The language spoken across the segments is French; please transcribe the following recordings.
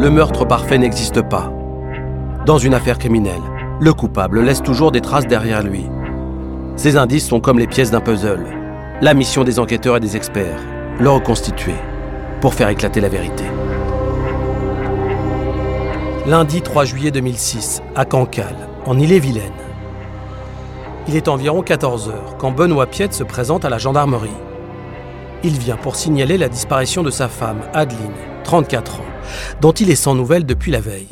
Le meurtre parfait n'existe pas. Dans une affaire criminelle, le coupable laisse toujours des traces derrière lui. Ces indices sont comme les pièces d'un puzzle. La mission des enquêteurs et des experts, le reconstituer pour faire éclater la vérité. Lundi 3 juillet 2006, à Cancale, en Ille-et-Vilaine. Il est environ 14 heures quand Benoît Piette se présente à la gendarmerie. Il vient pour signaler la disparition de sa femme, Adeline, 34 ans, dont il est sans nouvelles depuis la veille.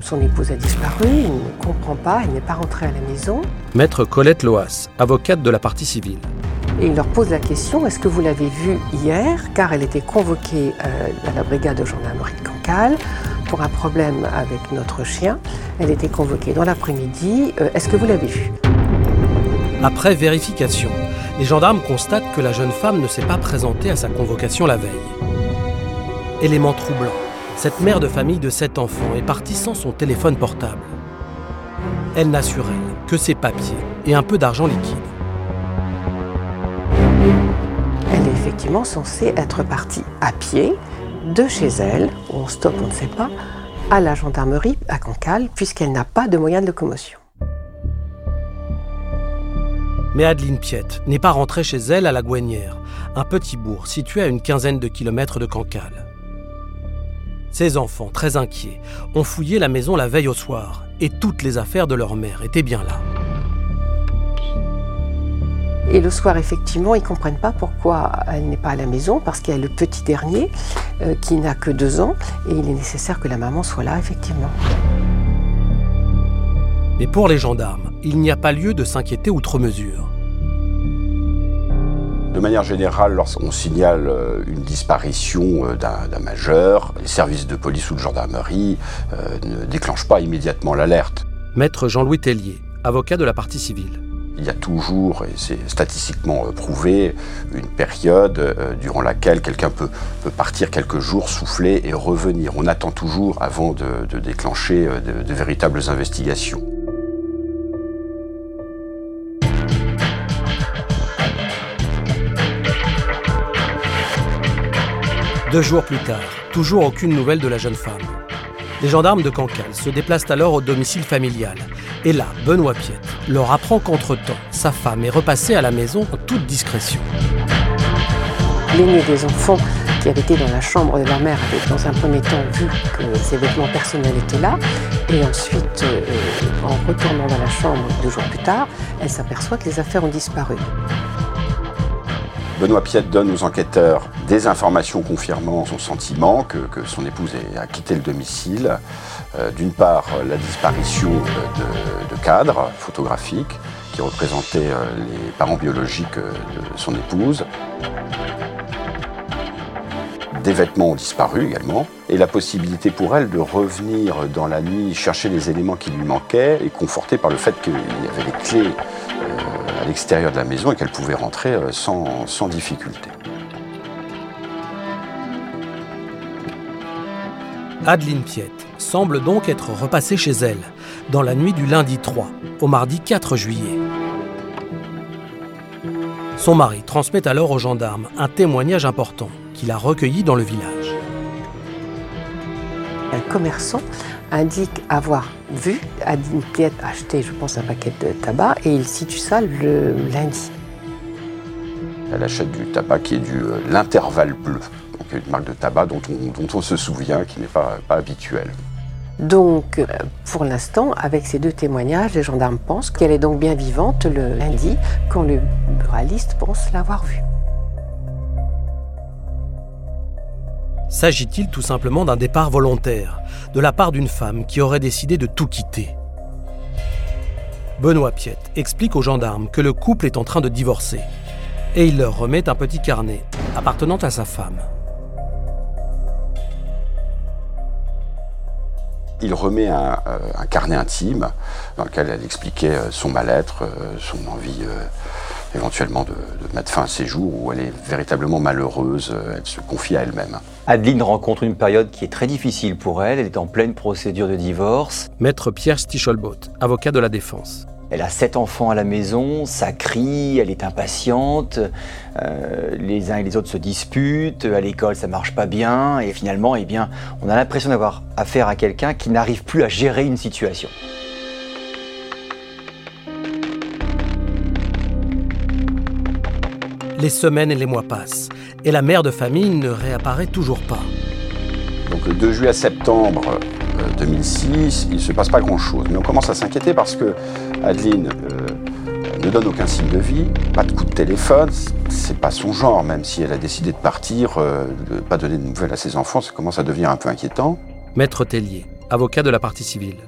Son épouse a disparu, il ne comprend pas, il n'est pas rentré à la maison. Maître Colette Loas, avocate de la partie civile. Et il leur pose la question est-ce que vous l'avez vue hier? Car elle était convoquée euh, à la brigade de gendarmerie de Cancale pour un problème avec notre chien. Elle était convoquée dans l'après-midi. Euh, est-ce que vous l'avez vue? Après vérification, les gendarmes constatent que la jeune femme ne s'est pas présentée à sa convocation la veille. Élément troublant, cette mère de famille de sept enfants est partie sans son téléphone portable. Elle n'a sur elle que ses papiers et un peu d'argent liquide. Elle est effectivement censée être partie à pied de chez elle, où on stoppe, on ne sait pas, à la gendarmerie à Cancale, puisqu'elle n'a pas de moyen de locomotion. Mais Adeline Piette n'est pas rentrée chez elle à la Gouenière, un petit bourg situé à une quinzaine de kilomètres de Cancale. Ses enfants, très inquiets, ont fouillé la maison la veille au soir et toutes les affaires de leur mère étaient bien là. Et le soir, effectivement, ils ne comprennent pas pourquoi elle n'est pas à la maison, parce qu'il y a le petit dernier euh, qui n'a que deux ans, et il est nécessaire que la maman soit là, effectivement. Mais pour les gendarmes, il n'y a pas lieu de s'inquiéter outre mesure. De manière générale, lorsqu'on signale euh, une disparition euh, d'un majeur, les services de police ou de gendarmerie euh, ne déclenchent pas immédiatement l'alerte. Maître Jean-Louis Tellier, avocat de la partie civile. Il y a toujours, et c'est statistiquement prouvé, une période durant laquelle quelqu'un peut, partir quelques jours, souffler et revenir. On attend toujours avant de, déclencher de véritables investigations. Deux jours plus tard, toujours aucune nouvelle de la jeune femme. Les gendarmes de Cancale se déplacent alors au domicile familial. Et là, Benoît Piette leur apprend qu'entre-temps, sa femme est repassée à la maison en toute discrétion. L'aîné des enfants qui avait été dans la chambre de la mère avait dans un premier temps vu que ses vêtements personnels étaient là. Et ensuite, euh, en retournant dans la chambre deux jours plus tard, elle s'aperçoit que les affaires ont disparu. Benoît Piette donne aux enquêteurs des informations confirmant son sentiment que, son épouse a quitté le domicile. Euh, d'une part, la disparition de, cadres photographiques qui représentaient euh, les parents biologiques euh, de son épouse. Des vêtements ont disparu également, et la possibilité pour elle de revenir dans la nuit chercher les éléments qui lui manquaient est confortée par le fait qu'il y avait des clés l'extérieur de la maison et qu'elle pouvait rentrer euh, sans, sans difficulté. Adeline Piette semble donc être repassée chez elle dans la nuit du lundi 3 au mardi 4 juillet. Son mari transmet alors aux gendarmes un témoignage important qu'il a recueilli dans le village. Un commerçant indique avoir vu Adine Piet acheter, je pense, un paquet de tabac et il situe ça le lundi. Elle achète du tabac qui est du euh, l'intervalle bleu, donc une marque de tabac dont on, dont on se souvient, qui n'est pas, pas habituelle. Donc, euh, pour l'instant, avec ces deux témoignages, les gendarmes pensent qu'elle est donc bien vivante le lundi, quand le buraliste pense l'avoir vue. S'agit-il tout simplement d'un départ volontaire, de la part d'une femme qui aurait décidé de tout quitter Benoît Piette explique aux gendarmes que le couple est en train de divorcer, et il leur remet un petit carnet appartenant à sa femme. il remet un, carnet intime dans lequel elle expliquait son mal-être, son envie éventuellement de, mettre fin à ses jours où elle est véritablement malheureuse, elle se confie à elle-même. Adeline rencontre une période qui est très difficile pour elle, elle est en pleine procédure de divorce. Maître Pierre Stichelbaut, avocat de la défense. Elle a sept enfants à la maison, ça crie, elle est impatiente, euh, les uns et les autres se disputent, à l'école ça marche pas bien, et finalement, eh bien, on a l'impression d'avoir affaire à quelqu'un qui n'arrive plus à gérer une situation. Les semaines et les mois passent, et la mère de famille ne réapparaît toujours pas. Donc de juillet à septembre 2006, euh, il ne se passe pas grand-chose. Mais on commence à s'inquiéter parce que Adeline euh, ne donne aucun signe de vie, pas de coup de téléphone, c'est pas son genre, même si elle a décidé de partir, euh, de ne pas donner de nouvelles à ses enfants, ça commence à devenir un peu inquiétant. Maître Tellier, avocat de la partie civile.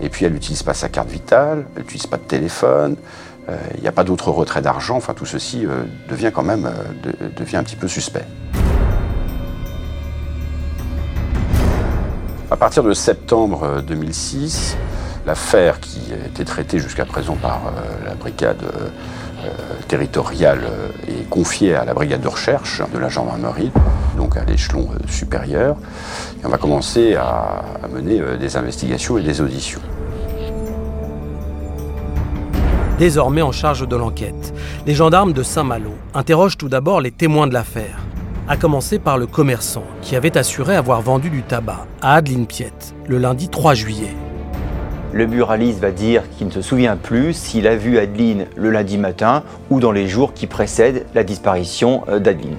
Et puis elle n'utilise pas sa carte vitale, elle n'utilise pas de téléphone, il euh, n'y a pas d'autre retrait d'argent, enfin tout ceci euh, devient quand même euh, un petit peu suspect. À partir de septembre 2006, l'affaire qui était traitée jusqu'à présent par la brigade territoriale est confiée à la brigade de recherche de la gendarmerie, donc à l'échelon supérieur. Et on va commencer à mener des investigations et des auditions. Désormais en charge de l'enquête. Les gendarmes de Saint-Malo interrogent tout d'abord les témoins de l'affaire, à commencer par le commerçant qui avait assuré avoir vendu du tabac à Adeline Piette le lundi 3 juillet. Le buraliste va dire qu'il ne se souvient plus s'il a vu Adeline le lundi matin ou dans les jours qui précèdent la disparition euh, d'Adeline.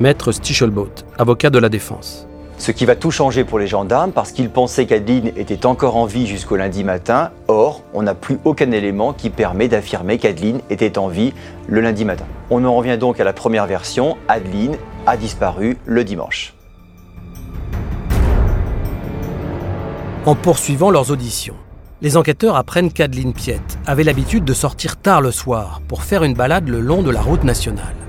Maître Stichelbaut, avocat de la défense. Ce qui va tout changer pour les gendarmes parce qu'ils pensaient qu'Adeline était encore en vie jusqu'au lundi matin. Or, on n'a plus aucun élément qui permet d'affirmer qu'Adeline était en vie le lundi matin. On en revient donc à la première version, Adeline a disparu le dimanche. En poursuivant leurs auditions, les enquêteurs apprennent qu'Adeline Piette avait l'habitude de sortir tard le soir pour faire une balade le long de la route nationale.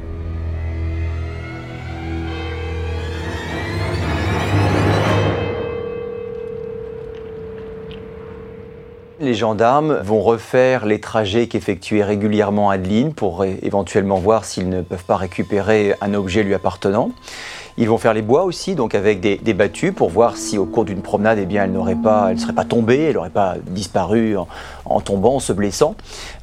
Les gendarmes vont refaire les trajets qu'effectuait régulièrement Adeline pour éventuellement voir s'ils ne peuvent pas récupérer un objet lui appartenant. Ils vont faire les bois aussi, donc avec des, battues pour voir si au cours d'une promenade, eh bien, elle n'aurait pas, elle serait pas tombée, elle n'aurait pas disparu en, tombant, en se blessant.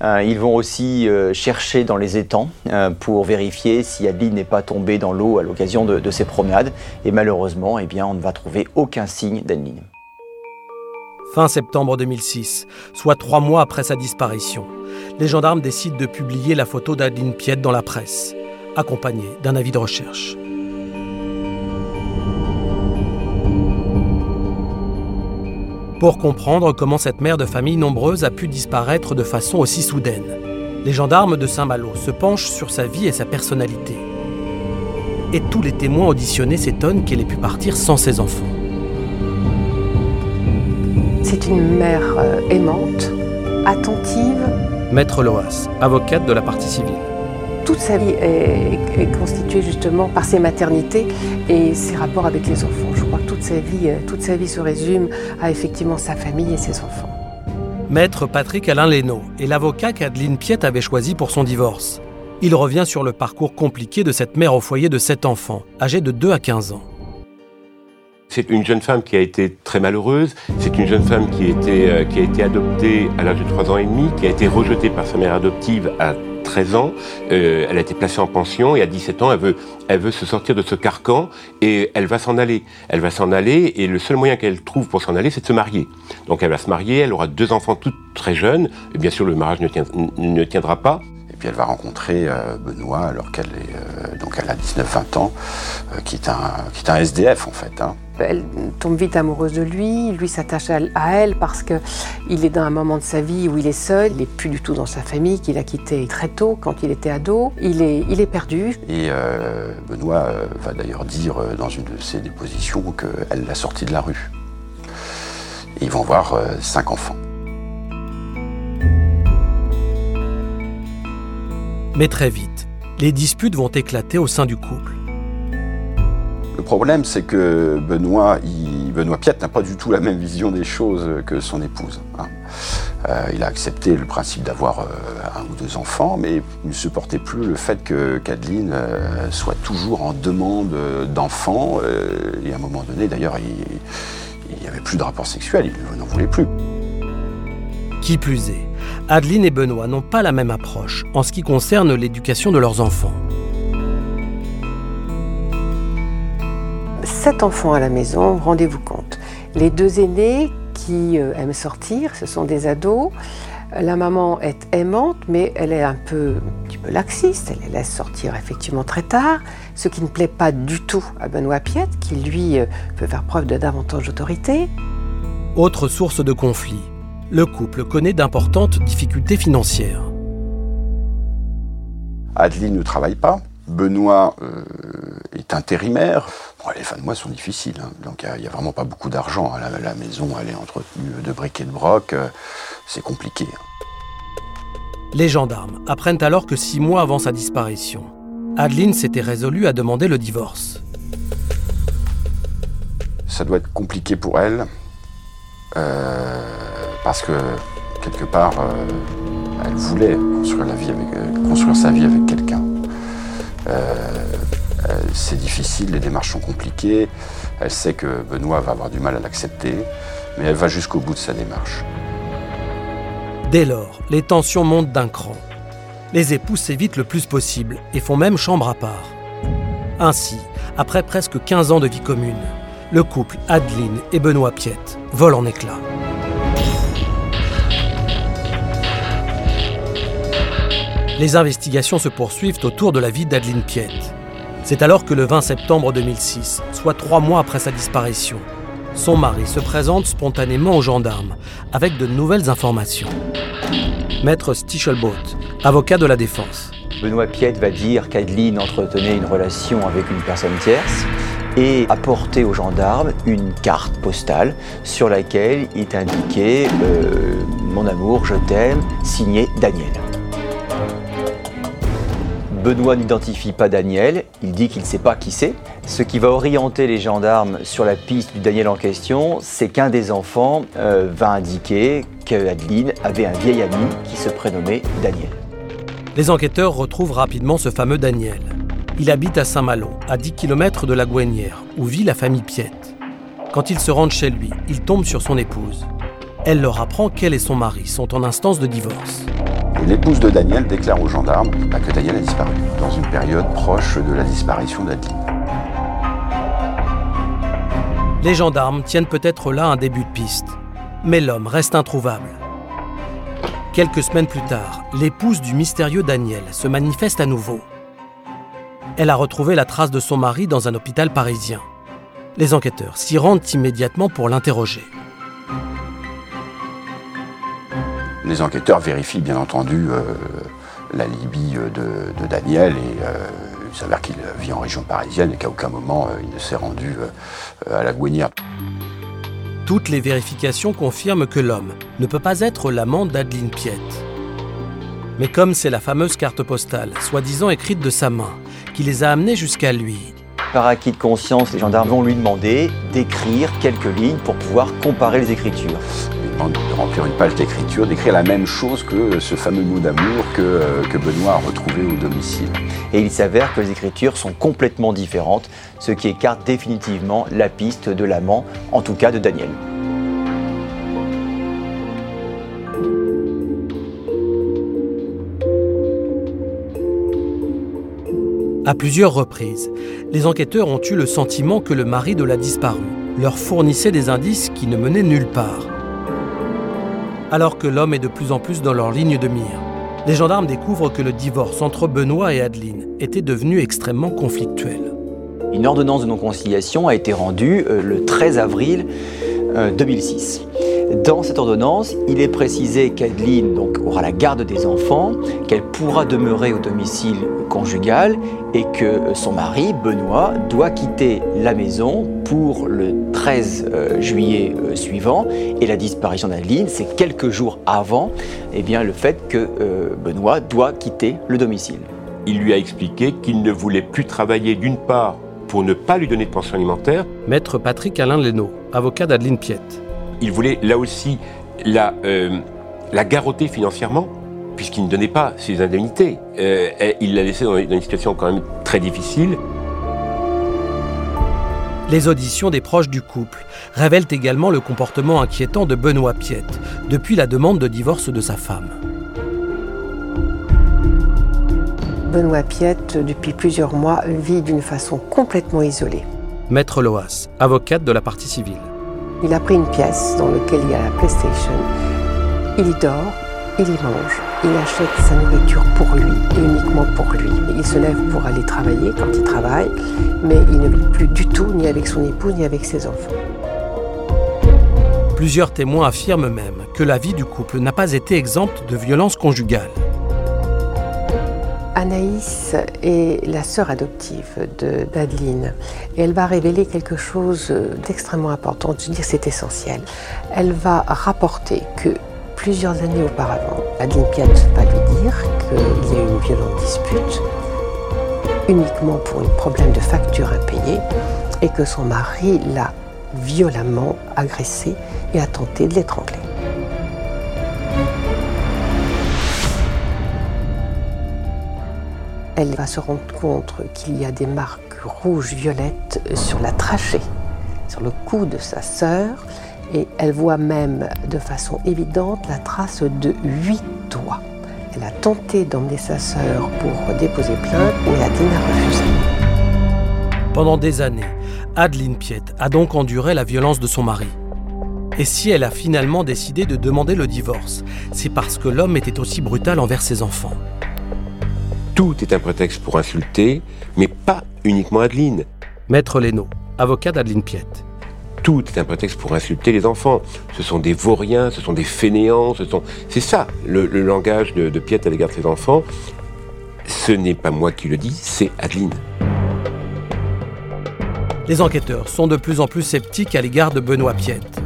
Euh, ils vont aussi euh, chercher dans les étangs euh, pour vérifier si Adeline n'est pas tombée dans l'eau à l'occasion de, ces promenades. Et malheureusement, eh bien, on ne va trouver aucun signe d'Adeline fin septembre 2006, soit trois mois après sa disparition. Les gendarmes décident de publier la photo d'Adeline Piette dans la presse, accompagnée d'un avis de recherche. Pour comprendre comment cette mère de famille nombreuse a pu disparaître de façon aussi soudaine, les gendarmes de Saint-Malo se penchent sur sa vie et sa personnalité. Et tous les témoins auditionnés s'étonnent qu'elle ait pu partir sans ses enfants. C'est une mère euh, aimante, attentive. Maître Loas, avocate de la partie civile. Toute sa vie est, constituée justement par ses maternités et ses rapports avec les enfants. Je crois que toute sa vie, euh, toute sa vie se résume à effectivement sa famille et ses enfants. Maître Patrick Alain Lénaud est l'avocat qu'Adeline Piette avait choisi pour son divorce. Il revient sur le parcours compliqué de cette mère au foyer de sept enfants, âgés de 2 à 15 ans. C'est une jeune femme qui a été très malheureuse. C'est une jeune femme qui a, été, euh, qui a été adoptée à l'âge de 3 ans et demi, qui a été rejetée par sa mère adoptive à 13 ans. Euh, elle a été placée en pension et à 17 ans, elle veut, elle veut se sortir de ce carcan et elle va s'en aller. Elle va s'en aller et le seul moyen qu'elle trouve pour s'en aller, c'est de se marier. Donc elle va se marier, elle aura deux enfants toutes très jeunes. Et bien sûr, le mariage ne, ne tiendra pas puis elle va rencontrer euh, Benoît alors qu'elle est euh, donc elle a 19-20 ans, euh, qui est un qui est un SDF en fait. Hein. Elle tombe vite amoureuse de lui, lui s'attache à elle parce que il est dans un moment de sa vie où il est seul, il n'est plus du tout dans sa famille, qu'il a quitté très tôt quand il était ado. Il est, il est perdu. Et Benoît va d'ailleurs dire dans une de ses dépositions qu'elle l'a sorti de la rue. ils vont voir cinq enfants. Mais très vite, les disputes vont éclater au sein du couple. Le problème, c'est que Benoît, il Benoît Piette n'a pas du tout la même vision des choses que son épouse. Hein. Euh, il a accepté le principe d'avoir euh, un ou deux enfants, mais il ne supportait plus le fait que Kadeline euh, soit toujours en demande d'enfants. et à un moment donné, d'ailleurs, il n'y avait plus de rapport sexuel, il n'en voulait plus. Qui plus est, Adeline et Benoît n'ont pas la même approche en ce qui concerne l'éducation de leurs enfants. Sept enfants à la maison, rendez-vous compte. Les deux aînés qui euh, aiment sortir, ce sont des ados. La maman est aimante, mais elle est un peu, un petit peu laxiste. Elle les laisse sortir effectivement très tard, ce qui ne plaît pas du tout à Benoît Piette, qui lui euh, peut faire preuve de davantage d'autorité. Autre source de conflit, le couple connaît d'importantes difficultés financières. Adeline ne travaille pas. Benoît euh, est intérimaire. les fins de mois sont difficiles, hein. donc il n'y a, vraiment pas beaucoup d'argent. La, la, maison, elle est entretenue de briques et de broc, euh, c'est compliqué. Hein. Les gendarmes apprennent alors que six mois avant sa disparition, Adeline s'était résolue à demander le divorce. Ça doit être compliqué pour elle, euh, parce que quelque part, elle voulait avec, construire sa vie avec quelqu'un. Euh, euh, c'est difficile, les démarches sont compliquées. Elle sait que Benoît va avoir du mal à l'accepter, mais elle va jusqu'au bout de sa démarche. Dès lors, les tensions montent d'un cran. Les époux s'évitent le plus possible et font même chambre à part. Ainsi, après presque 15 ans de vie commune, le couple Adeline et Benoît Piette vole en éclats. Les investigations se poursuivent autour de la vie d'Adeline Piette. C'est alors que le 20 septembre 2006, soit trois mois après sa disparition, son mari se présente spontanément aux gendarmes avec de nouvelles informations. Maître Stichelboat, avocat de la défense. Benoît Piette va dire qu'Adeline entretenait une relation avec une personne tierce et apporter aux gendarmes une carte postale sur laquelle est indiqué euh, Mon amour, je t'aime, signé Daniel. Benoît n'identifie pas Daniel, il dit qu'il ne sait pas qui c'est. Ce qui va orienter les gendarmes sur la piste du Daniel en question, c'est qu'un des enfants euh, va indiquer qu'Adeline avait un vieil ami qui se prénommait Daniel. Les enquêteurs retrouvent rapidement ce fameux Daniel. Il habite à Saint-Malo, à 10 km de la Gouenière, où vit la famille Piette. Quand ils se rendent chez lui, ils tombent sur son épouse. Elle leur apprend qu'elle et son mari sont en instance de divorce l'épouse de Daniel déclare aux gendarmes bah, que Daniel a disparu, dans une période proche de la disparition d'Adeline. Les gendarmes tiennent peut-être là un début de piste, mais l'homme reste introuvable. Quelques semaines plus tard, l'épouse du mystérieux Daniel se manifeste à nouveau. Elle a retrouvé la trace de son mari dans un hôpital parisien. Les enquêteurs s'y rendent immédiatement pour l'interroger. Les enquêteurs vérifient bien entendu euh, la Libye de, Daniel et euh, il s'avère qu'il vit en région parisienne et qu'à aucun moment euh, il ne s'est rendu à la Gouinière. Toutes les vérifications confirment que l'homme ne peut pas être l'amant d'Adeline Piette. Mais comme c'est la fameuse carte postale, soi-disant écrite de sa main, qui les a amenés jusqu'à lui, par acquis de conscience, les gendarmes vont lui demander d'écrire quelques lignes pour pouvoir comparer les écritures de remplir une page d'écriture, d'écrire la même chose que ce fameux mot d'amour que, euh, que Benoît a retrouvé au domicile. Et il s'avère que les écritures sont complètement différentes, ce qui écarte définitivement la piste de l'amant, en tout cas de Daniel. À plusieurs reprises, les enquêteurs ont eu le sentiment que le mari de la disparue leur fournissait des indices qui ne menaient nulle part alors que l'homme est de plus en plus dans leur ligne de mire. Les gendarmes découvrent que le divorce entre Benoît et Adeline était devenu extrêmement conflictuel. Une ordonnance de non-conciliation a été rendue euh, le 13 avril 2006. Euh, dans cette ordonnance, il est précisé qu'Adeline donc, aura la garde des enfants, qu'elle pourra demeurer au domicile conjugal et que son mari, Benoît, doit quitter la maison pour le 13 euh, juillet euh, suivant. Et la disparition d'Adeline, c'est quelques jours avant eh bien, le fait que Benoît doit quitter le domicile. Il lui a expliqué qu'il ne voulait plus travailler d'une part pour ne pas lui donner de pension alimentaire. Maître Patrick Alain Leno, avocat d'Adeline Piette. Il voulait là aussi la, euh, la garrotter financièrement, puisqu'il ne donnait pas ses indemnités. Euh, et il l'a laissée dans une situation quand même très difficile. Les auditions des proches du couple révèlent également le comportement inquiétant de Benoît Piette depuis la demande de divorce de sa femme. Benoît Piette, depuis plusieurs mois, vit d'une façon complètement isolée. Maître Loas, avocate de la partie civile. Il a pris une pièce dans laquelle il y a la PlayStation. Il y dort, il y mange, il achète sa nourriture pour lui et uniquement pour lui. Il se lève pour aller travailler quand il travaille, mais il ne vit plus du tout ni avec son épouse ni avec ses enfants. Plusieurs témoins affirment même que la vie du couple n'a pas été exempte de violences conjugales. Anaïs est la sœur adoptive d'Adeline et elle va révéler quelque chose d'extrêmement important, je veux dire c'est essentiel. Elle va rapporter que plusieurs années auparavant, Adeline Piat va lui dire qu'il y a eu une violente dispute uniquement pour un problème de facture impayée et que son mari l'a violemment agressée et a tenté de l'étrangler. Elle va se rendre compte qu'il y a des marques rouges violettes sur la trachée, sur le cou de sa sœur, et elle voit même de façon évidente la trace de huit doigts. Elle a tenté d'emmener sa sœur pour déposer plainte, mais Adeline a refusé. Pendant des années, Adeline Piette a donc enduré la violence de son mari. Et si elle a finalement décidé de demander le divorce, c'est parce que l'homme était aussi brutal envers ses enfants. Tout est un prétexte pour insulter, mais pas uniquement Adeline. Maître Leno, avocat d'Adeline Piette. Tout est un prétexte pour insulter les enfants. Ce sont des vauriens, ce sont des fainéants, ce sont... C'est ça, le, langage de, de Piette à l'égard de ses enfants. Ce n'est pas moi qui le dis, c'est Adeline. Les enquêteurs sont de plus en plus sceptiques à l'égard de Benoît Piette.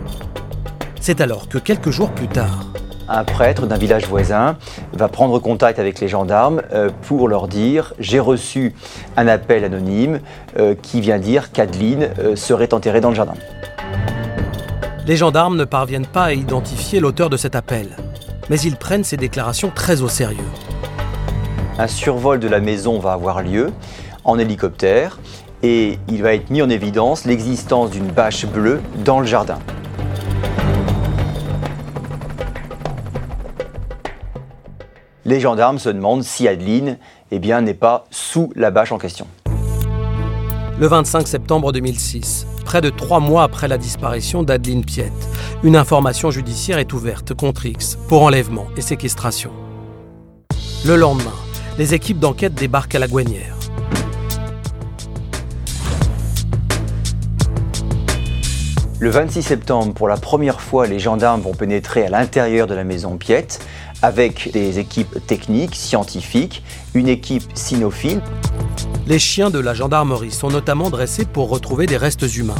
C'est alors que quelques jours plus tard, un prêtre d'un village voisin va prendre contact avec les gendarmes euh, pour leur dire j'ai reçu un appel anonyme euh, qui vient dire qu'Adeline euh, serait enterrée dans le jardin. Les gendarmes ne parviennent pas à identifier l'auteur de cet appel, mais ils prennent ces déclarations très au sérieux. Un survol de la maison va avoir lieu en hélicoptère et il va être mis en évidence l'existence d'une bâche bleue dans le jardin. Les gendarmes se demandent si Adeline eh bien, n'est pas sous la bâche en question. Le 25 septembre 2006, près de trois mois après la disparition d'Adeline Piette, une information judiciaire est ouverte contre X pour enlèvement et séquestration. Le lendemain, les équipes d'enquête débarquent à la Gouanière. Le 26 septembre, pour la première fois, les gendarmes vont pénétrer à l'intérieur de la maison Piette avec des équipes techniques, scientifiques, une équipe cynophile. Les chiens de la gendarmerie sont notamment dressés pour retrouver des restes humains.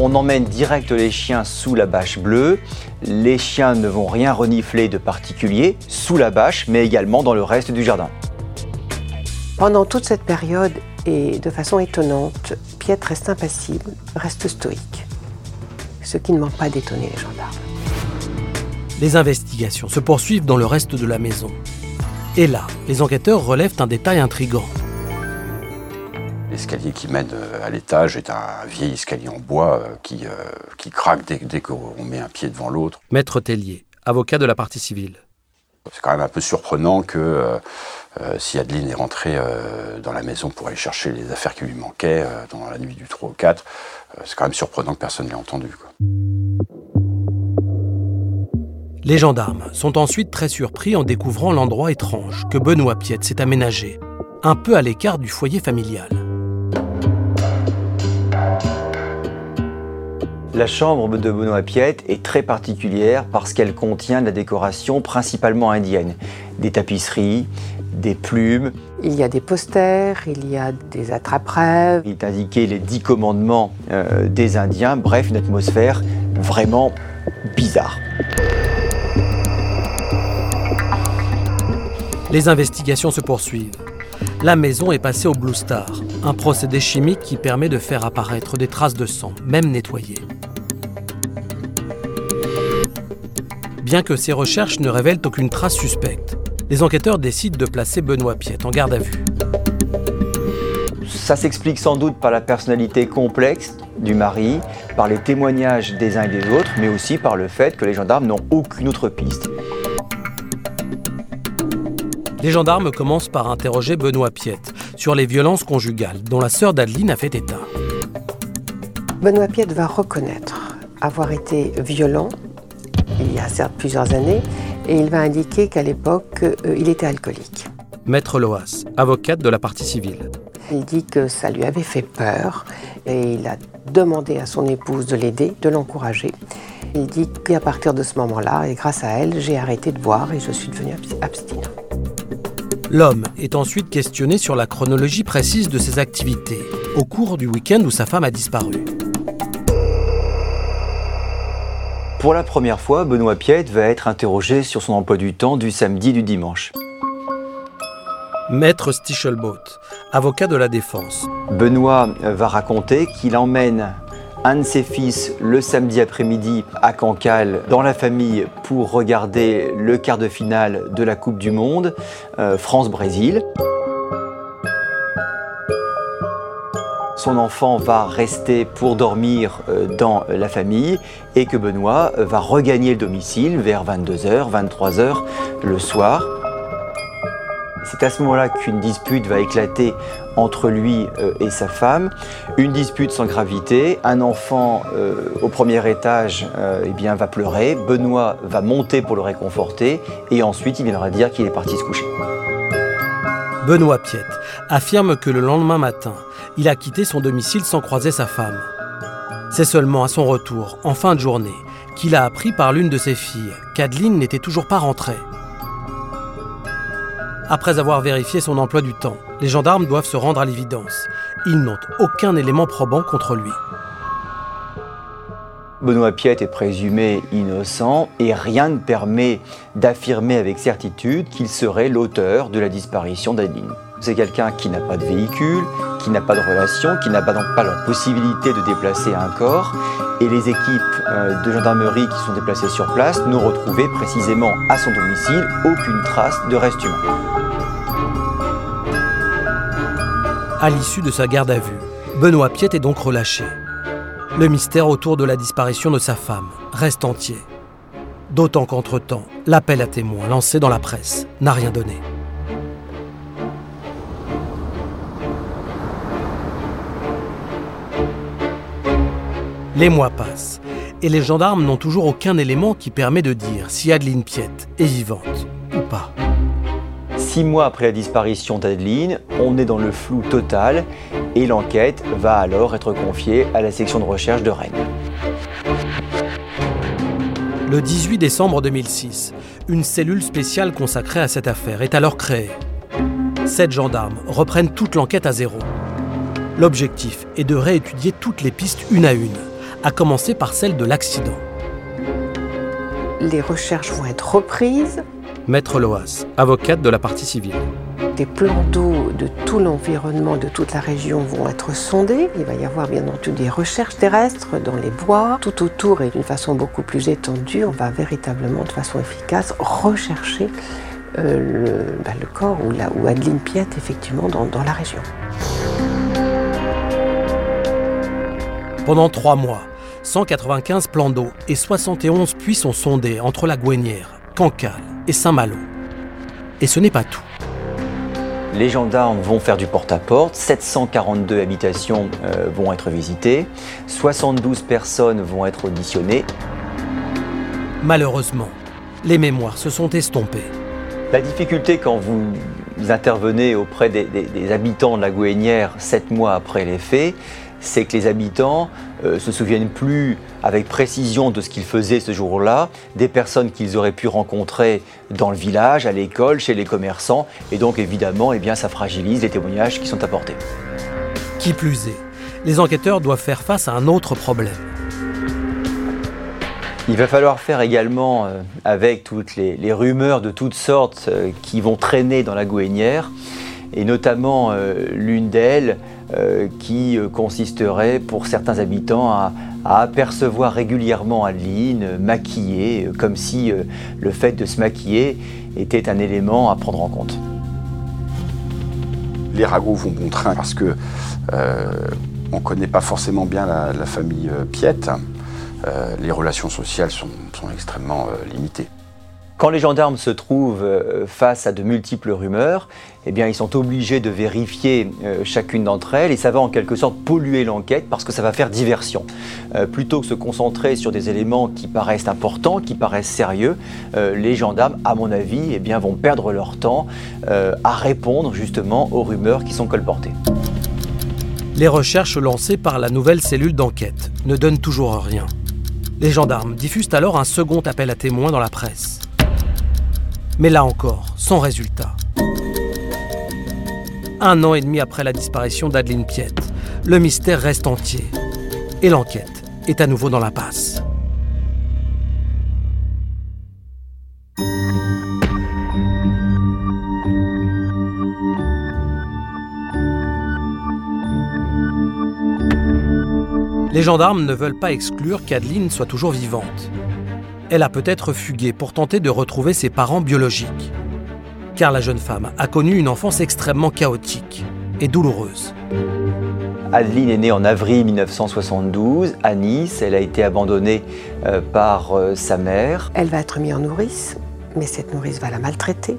On emmène direct les chiens sous la bâche bleue. Les chiens ne vont rien renifler de particulier sous la bâche, mais également dans le reste du jardin. Pendant toute cette période, et de façon étonnante, Piet reste impassible, reste stoïque ce qui ne manque pas d'étonner les gendarmes. Les investigations se poursuivent dans le reste de la maison. Et là, les enquêteurs relèvent un détail intrigant. L'escalier qui mène euh, à l'étage est un vieil escalier en bois euh, qui, euh, qui craque dès, dès qu'on met un pied devant l'autre. Maître Tellier, avocat de la partie civile. C'est quand même un peu surprenant que si Adeline est rentrée dans la maison pour aller chercher les affaires qui lui manquaient dans la nuit du 3 au 4, c'est quand même surprenant que personne ne l'ait entendu. Les gendarmes sont ensuite très surpris en découvrant l'endroit étrange que Benoît Piette s'est aménagé, un peu à l'écart du foyer familial. La chambre de Benoît Piette est très particulière parce qu'elle contient de la décoration principalement indienne. Des tapisseries, des plumes. Il y a des posters, il y a des attrape-rêves. Il est indiqué les dix commandements euh, des Indiens, bref, une atmosphère vraiment bizarre. Les investigations se poursuivent. La maison est passée au Blue Star, un procédé chimique qui permet de faire apparaître des traces de sang, même nettoyées. Bien que ces recherches ne révèlent aucune trace suspecte, les enquêteurs décident de placer Benoît Piette en garde à vue. Ça s'explique sans doute par la personnalité complexe du mari, par les témoignages des uns et des autres, mais aussi par le fait que les gendarmes n'ont aucune autre piste. Les gendarmes commencent par interroger Benoît Piette sur les violences conjugales dont la sœur d'Adeline a fait état. Benoît Piette va reconnaître avoir été violent il y a certes plusieurs années et il va indiquer qu'à l'époque, euh, il était alcoolique. Maître Loas, avocate de la partie civile. Il dit que ça lui avait fait peur et il a demandé à son épouse de l'aider, de l'encourager. Il dit qu'à partir de ce moment-là, et grâce à elle, j'ai arrêté de boire et je suis devenu abstinent. L'homme est ensuite questionné sur la chronologie précise de ses activités au cours du week-end où sa femme a disparu. Pour la première fois, Benoît Piette va être interrogé sur son emploi du temps du samedi et du dimanche. Maître Stichelbaut, avocat de la défense. Benoît va raconter qu'il emmène un de ses fils le samedi après-midi à Cancale dans la famille pour regarder le quart de finale de la Coupe du Monde, euh, France-Brésil. Son enfant va rester pour dormir euh, dans la famille et que Benoît va regagner le domicile vers 22h, 23h le soir. C'est à ce moment-là qu'une dispute va éclater entre lui euh, et sa femme. Une dispute sans gravité. Un enfant euh, au premier étage euh, eh bien, va pleurer. Benoît va monter pour le réconforter. Et ensuite, il viendra dire qu'il est parti se coucher. Benoît Piette affirme que le lendemain matin, il a quitté son domicile sans croiser sa femme. C'est seulement à son retour, en fin de journée, qu'il a appris par l'une de ses filles qu'Adeline n'était toujours pas rentrée. Après avoir vérifié son emploi du temps, les gendarmes doivent se rendre à l'évidence. Ils n'ont aucun élément probant contre lui. Benoît Piette est présumé innocent et rien ne permet d'affirmer avec certitude qu'il serait l'auteur de la disparition d'Adeline. C'est quelqu'un qui n'a pas de véhicule, qui n'a pas de relation, qui n'a donc pas la possibilité de déplacer un corps. Et les équipes euh, de gendarmerie qui sont déplacées sur place n'ont retrouvé précisément à son domicile aucune trace de reste humain. À l'issue de sa garde à vue, Benoît Piette est donc relâché. Le mystère autour de la disparition de sa femme reste entier. D'autant qu'entre-temps, l'appel à témoins lancé dans la presse n'a rien donné. Les mois passent et les gendarmes n'ont toujours aucun élément qui permet de dire si Adeline Piette est vivante ou pas. Six mois après la disparition d'Adeline, on est dans le flou total et l'enquête va alors être confiée à la section de recherche de Rennes. Le 18 décembre 2006, une cellule spéciale consacrée à cette affaire est alors créée. Sept gendarmes reprennent toute l'enquête à zéro. L'objectif est de réétudier toutes les pistes une à une, à commencer par celle de l'accident. Les recherches vont être reprises, Maître Loas, avocate de la partie civile. des plans d'eau de tout l'environnement, de toute la région vont être sondés. Il va y avoir bien entendu des recherches terrestres dans les bois. Tout autour et d'une façon beaucoup plus étendue, on va véritablement, de façon efficace, rechercher euh, le, bah, le corps ou, la, ou Adeline Piette, effectivement, dans, dans la région. Pendant trois mois, 195 plans d'eau et 71 puits sont sondés entre la Gouenière, Cancale et Saint-Malo. Et ce n'est pas tout. Les gendarmes vont faire du porte-à-porte, 742 habitations euh, vont être visitées, 72 personnes vont être auditionnées. Malheureusement, les mémoires se sont estompées. La difficulté quand vous intervenez auprès des, des- des habitants de la Gouhénière sept mois après les faits, c'est que les habitants euh, se souviennent plus avec précision de ce qu'ils faisaient ce jour-là, des personnes qu'ils auraient pu rencontrer dans le village, à l'école, chez les commerçants, et donc évidemment, eh bien, ça fragilise les témoignages qui sont apportés. Qui plus est, les enquêteurs doivent faire face à un autre problème. Il va falloir faire également euh, avec toutes les, les rumeurs de toutes sortes euh, qui vont traîner dans la Gouhénière, et notamment l'une d'elles qui consisterait pour certains habitants à, apercevoir régulièrement Adeline maquillée, comme si le fait de se maquiller était un élément à prendre en compte. Les ragots vont bon train parce que on ne connaît pas forcément bien la, famille Piette. les relations sociales sont extrêmement limitées. Quand les gendarmes se trouvent euh, face à de multiples rumeurs, eh bien, ils sont obligés de vérifier euh, chacune d'entre elles et ça va en quelque sorte polluer l'enquête parce que ça va faire diversion. Euh, plutôt que se concentrer sur des éléments qui paraissent importants, qui paraissent sérieux, les gendarmes, à mon avis, eh bien, vont perdre leur temps à répondre justement aux rumeurs qui sont colportées. Les recherches lancées par la nouvelle cellule d'enquête ne donnent toujours rien. Les gendarmes diffusent alors un second appel à témoins dans la presse. Mais là encore, sans résultat. Un an et demi après la disparition d'Adeline Piette, le mystère reste entier. Et l'enquête est à nouveau dans la passe. Les gendarmes ne veulent pas exclure qu'Adeline soit toujours vivante elle a peut-être fugué pour tenter de retrouver ses parents biologiques. Car la jeune femme a connu une enfance extrêmement chaotique et douloureuse. Adeline est née en avril 1972 à Nice. Elle a été abandonnée euh, par euh, sa mère. Elle va être mise en nourrice, mais cette nourrice va la maltraiter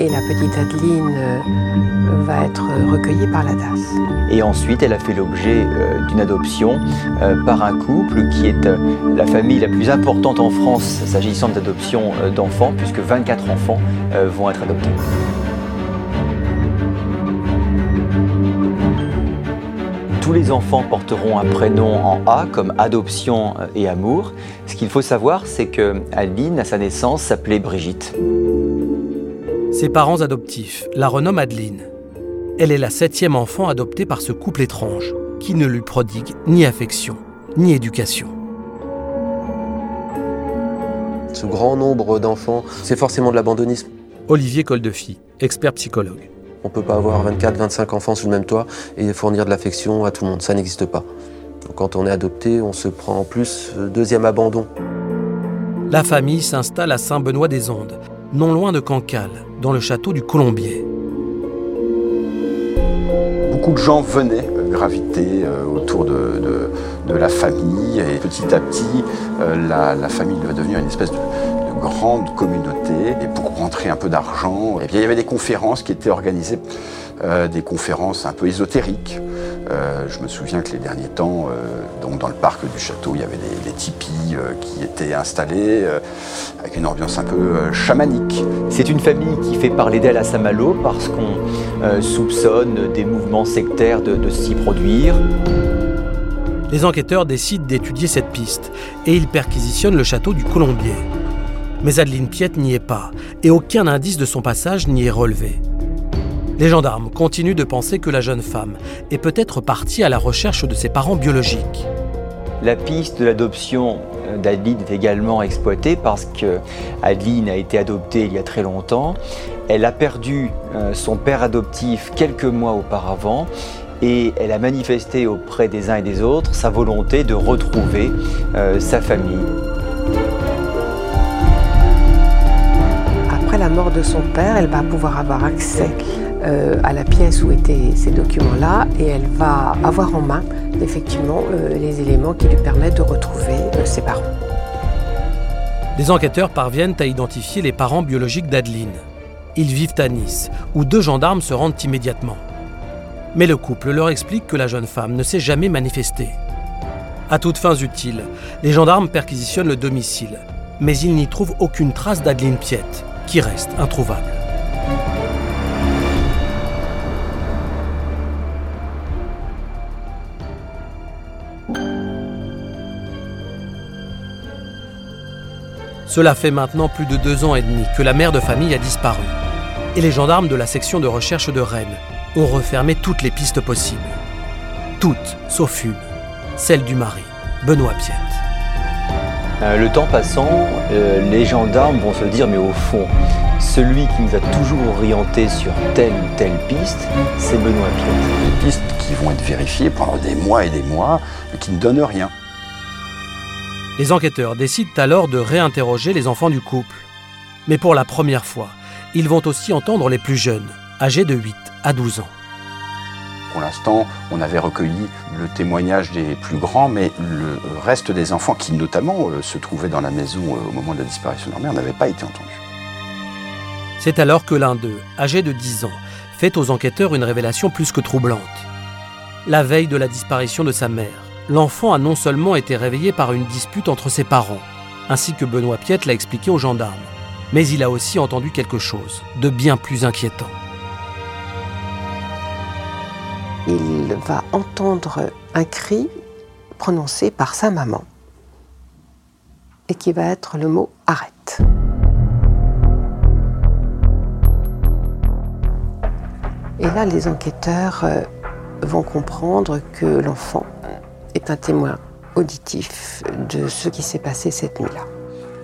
et la petite Adeline euh, va être recueillie par la DAS. Et ensuite, elle a fait l'objet euh, d'une adoption euh, par un couple qui est la famille la plus importante en France s'agissant d'adoption d'enfants, puisque 24 enfants vont être adoptés. Tous les enfants porteront un prénom en A comme adoption et amour. Ce qu'il faut savoir, c'est que Adeline, à sa naissance, s'appelait Brigitte. Ses parents adoptifs la renomment Adeline. Elle est la septième enfant adoptée par ce couple étrange, qui ne lui prodigue ni affection, ni éducation. Ce grand nombre d'enfants, c'est forcément de l'abandonnisme. Olivier Coldefi, expert psychologue. On ne peut pas avoir 24, 25 enfants sous le même toit et fournir de l'affection à tout le monde. Ça n'existe pas. quand on est adopté, on se prend en plus euh, deuxième abandon. La famille s'installe à Saint-Benoît-des-Ondes, non loin de Cancale, dans le château du Colombier. Beaucoup de gens venaient euh, graviter euh, autour de, la famille et petit à petit, euh, la, famille va devenir une espèce de, grande communauté. Et pour rentrer un peu d'argent, eh il y avait des conférences qui étaient organisées, des conférences un peu ésotériques. Euh, je me souviens que les derniers temps, euh, donc dans le parc du château, il y avait des, tipis euh, qui étaient installés avec une ambiance un peu chamanique. C'est une famille qui fait parler d'elle à Saint-Malo parce qu'on soupçonne des mouvements sectaires de, de s'y produire. Les enquêteurs décident d'étudier cette piste et ils perquisitionnent le château du Colombier. Mais Adeline Piette n'y est pas et aucun indice de son passage n'y est relevé. Les gendarmes continuent de penser que la jeune femme est peut-être partie à la recherche de ses parents biologiques. La piste de l'adoption d'Adeline est également exploitée parce que Adeline a été adoptée il y a très longtemps. Elle a perdu euh, son père adoptif quelques mois auparavant et elle a manifesté auprès des uns et des autres sa volonté de retrouver euh, sa famille. Après la mort de son père, elle va pouvoir avoir accès euh, à la pièce où étaient ces documents-là et elle va avoir en main effectivement euh, les éléments qui lui permettent de retrouver euh, ses parents. Les enquêteurs parviennent à identifier les parents biologiques d'Adeline. Ils vivent à Nice, où deux gendarmes se rendent immédiatement. Mais le couple leur explique que la jeune femme ne s'est jamais manifestée. À toutes fins utiles, les gendarmes perquisitionnent le domicile, mais ils n'y trouvent aucune trace d'Adeline Piette, qui reste introuvable. Cela fait maintenant plus de deux ans et demi que la mère de famille a disparu. Et les gendarmes de la section de recherche de Rennes ont refermé toutes les pistes possibles. Toutes, sauf une, celle du mari, Benoît Piette. Euh, le temps passant, euh, les gendarmes vont se dire, mais au fond, Celui qui nous a toujours orientés sur telle ou telle piste, c'est Benoît Piette. Des pistes qui vont être vérifiées pendant des mois et des mois, mais qui ne donnent rien. Les enquêteurs décident alors de réinterroger les enfants du couple. Mais pour la première fois, ils vont aussi entendre les plus jeunes, âgés de 8 à 12 ans. Pour l'instant, on avait recueilli le témoignage des plus grands, mais le reste des enfants, qui notamment euh, se trouvaient dans la maison euh, au moment de la disparition de leur mère, n'avaient pas été entendus. C'est alors que l'un d'eux, âgé de 10 ans, fait aux enquêteurs une révélation plus que troublante. La veille de la disparition de sa mère, l'enfant a non seulement été réveillé par une dispute entre ses parents, ainsi que Benoît Piette l'a expliqué aux gendarmes, mais il a aussi entendu quelque chose de bien plus inquiétant. Il va entendre un cri prononcé par sa maman et qui va être le mot arrête. Et là, les enquêteurs euh, vont comprendre que l'enfant est un témoin auditif de ce qui s'est passé cette nuit-là.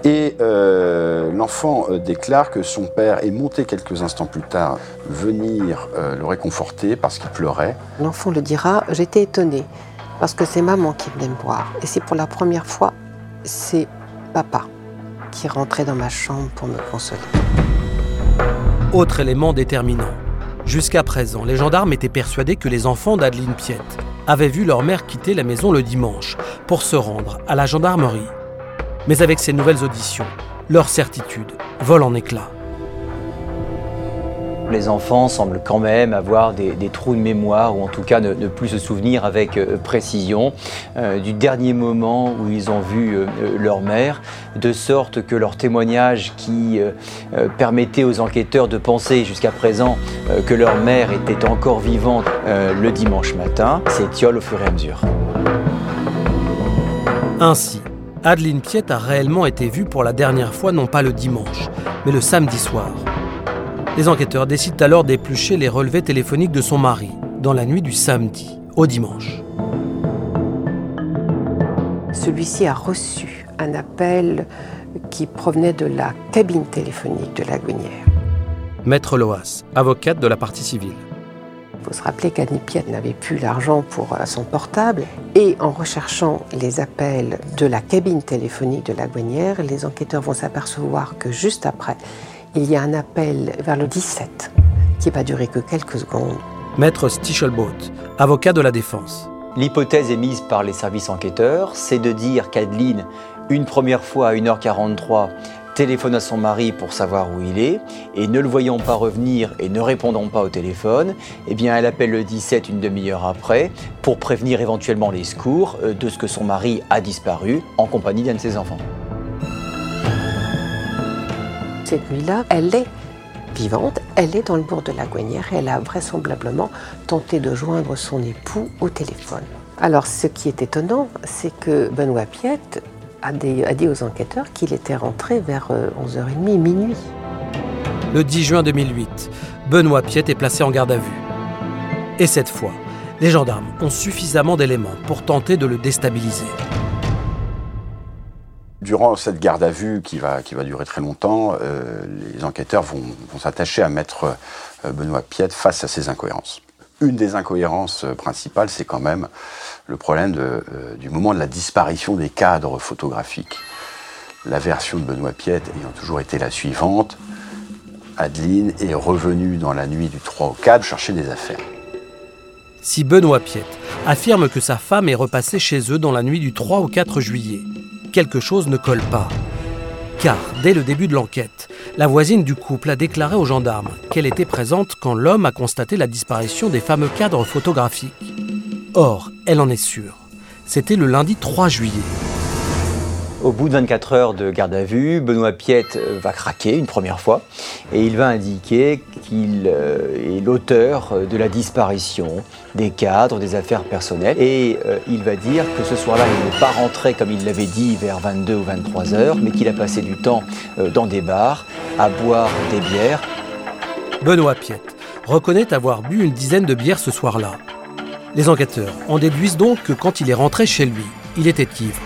Et euh, l'enfant euh, déclare que son père est monté quelques instants plus tard venir euh, le réconforter parce qu'il pleurait. L'enfant le dira, j'étais étonnée parce que c'est maman qui venait me voir. Et c'est pour la première fois, c'est papa qui rentrait dans ma chambre pour me consoler. Autre élément déterminant. Jusqu'à présent, les gendarmes étaient persuadés que les enfants d'Adeline Piette avaient vu leur mère quitter la maison le dimanche pour se rendre à la gendarmerie. Mais avec ces nouvelles auditions, leur certitude vole en éclats. Les enfants semblent quand même avoir des, trous de mémoire ou en tout cas ne, plus se souvenir avec euh, précision euh, du dernier moment où ils ont vu euh, leur mère, de sorte que leur témoignage qui permettait aux enquêteurs de penser jusqu'à présent que leur mère était encore vivante le dimanche matin s'étiole au fur et à mesure. Ainsi, Adeline Piette a réellement été vue pour la dernière fois non pas le dimanche, mais le samedi soir. Les enquêteurs décident alors d'éplucher les relevés téléphoniques de son mari dans la nuit du samedi au dimanche. Celui-ci a reçu un appel qui provenait de la cabine téléphonique de la Guinière. Maître Loas, avocate de la partie civile. Il faut se rappeler qu'Annie Piette n'avait plus l'argent pour euh, son portable. Et en recherchant les appels de la cabine téléphonique de la Guinière, les enquêteurs vont s'apercevoir que juste après, il y a un appel vers le 17 qui va durer que quelques secondes. Maître Stichelbaut, avocat de la défense. L'hypothèse émise par les services enquêteurs, c'est de dire qu'Adeline, une première fois à 1h43, téléphone à son mari pour savoir où il est, et ne le voyant pas revenir et ne répondant pas au téléphone, eh bien elle appelle le 17 une demi-heure après pour prévenir éventuellement les secours euh, de ce que son mari a disparu en compagnie d'un de ses enfants. Cette nuit-là, elle est vivante, elle est dans le bourg de la et elle a vraisemblablement tenté de joindre son époux au téléphone. Alors ce qui est étonnant, c'est que Benoît Piette a, dit aux enquêteurs qu'il était rentré vers euh, 11h30, minuit. Le 10 juin 2008, Benoît Piette est placé en garde à vue. Et cette fois, les gendarmes ont suffisamment d'éléments pour tenter de le déstabiliser. Durant cette garde à vue qui va, qui va durer très longtemps, euh, les enquêteurs vont, vont s'attacher à mettre euh, Benoît Piette face à ces incohérences. Une des incohérences euh, principales, c'est quand même le problème du moment de la disparition des cadres photographiques. La version de Benoît Piette ayant toujours été la suivante, Adeline est revenue dans la nuit du 3 au 4 chercher des affaires. Si Benoît Piette affirme que sa femme est repassée chez eux dans la nuit du 3 au 4 juillet, quelque chose ne colle pas. Car, dès le début de l'enquête, la voisine du couple a déclaré aux gendarmes qu'elle était présente quand l'homme a constaté la disparition des fameux cadres photographiques. Or, elle en est sûre. C'était le lundi 3 juillet. Au bout de 24 heures de garde à vue, Benoît Piette euh, va craquer une première fois et il va indiquer qu'il euh, est l'auteur euh, de la disparition des cadres, des affaires personnelles et il va dire que ce soir-là, il n'est pas rentré comme il l'avait dit vers 22 ou 23 heures, mais qu'il a passé du temps dans des bars à boire des bières Benoît Piette reconnaît avoir bu une dizaine de bières ce soir-là. Les enquêteurs en déduisent donc que quand il est rentré chez lui, il était ivre.